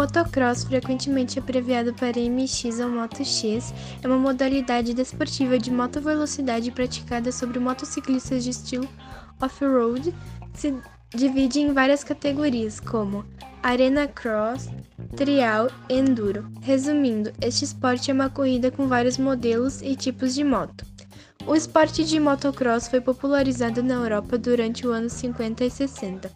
motocross, frequentemente abreviado para MX ou Moto X, é uma modalidade desportiva de moto velocidade praticada sobre motociclistas de estilo off-road. Se divide em várias categorias, como Arena Cross, Trial e Enduro. Resumindo, este esporte é uma corrida com vários modelos e tipos de moto. O esporte de motocross foi popularizado na Europa durante os anos 50 e 60,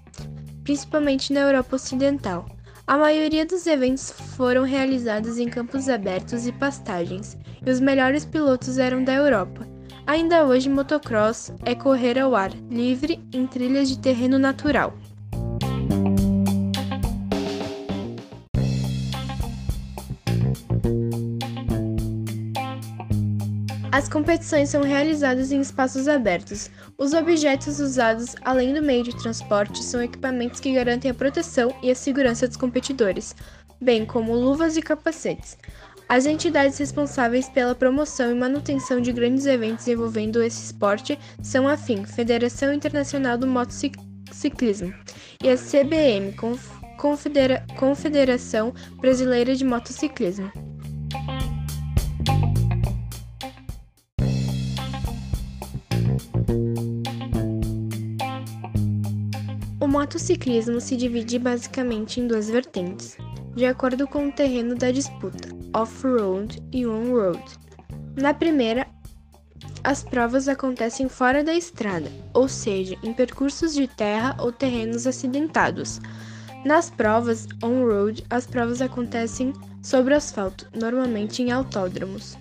principalmente na Europa Ocidental. A maioria dos eventos foram realizados em campos abertos e pastagens, e os melhores pilotos eram da Europa. Ainda hoje, motocross é correr ao ar livre em trilhas de terreno natural. As competições são realizadas em espaços abertos. Os objetos usados, além do meio de transporte, são equipamentos que garantem a proteção e a segurança dos competidores, bem como luvas e capacetes. As entidades responsáveis pela promoção e manutenção de grandes eventos envolvendo esse esporte são a FIM, Federação Internacional do Motociclismo, e a CBM, Confedera Confederação Brasileira de Motociclismo. O motociclismo se divide basicamente em duas vertentes, de acordo com o terreno da disputa, off-road e on-road. Na primeira, as provas acontecem fora da estrada, ou seja, em percursos de terra ou terrenos acidentados. Nas provas on-road, as provas acontecem sobre asfalto, normalmente em autódromos.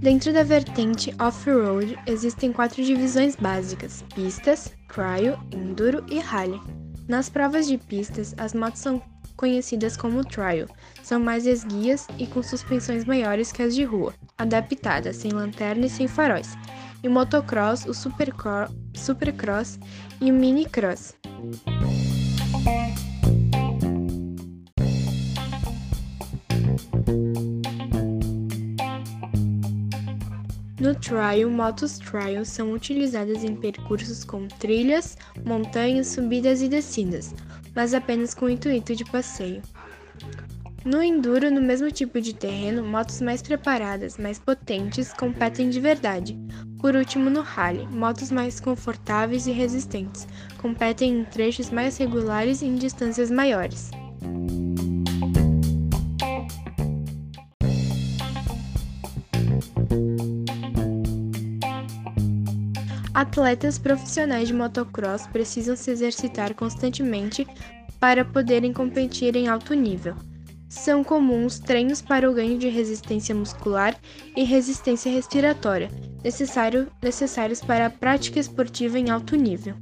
Dentro da vertente off-road, existem quatro divisões básicas: pistas, trial, enduro e rally. Nas provas de pistas, as motos são conhecidas como trial, são mais esguias e com suspensões maiores que as de rua, adaptadas sem lanterna e sem faróis. E motocross, o supercross, supercross e o minicross. No trial, motos trial são utilizadas em percursos com trilhas, montanhas, subidas e descidas, mas apenas com o intuito de passeio. No enduro, no mesmo tipo de terreno, motos mais preparadas, mais potentes, competem de verdade. Por último, no rally, motos mais confortáveis e resistentes, competem em trechos mais regulares e em distâncias maiores. Atletas profissionais de motocross precisam se exercitar constantemente para poderem competir em alto nível. São comuns treinos para o ganho de resistência muscular e resistência respiratória, necessário, necessários para a prática esportiva em alto nível.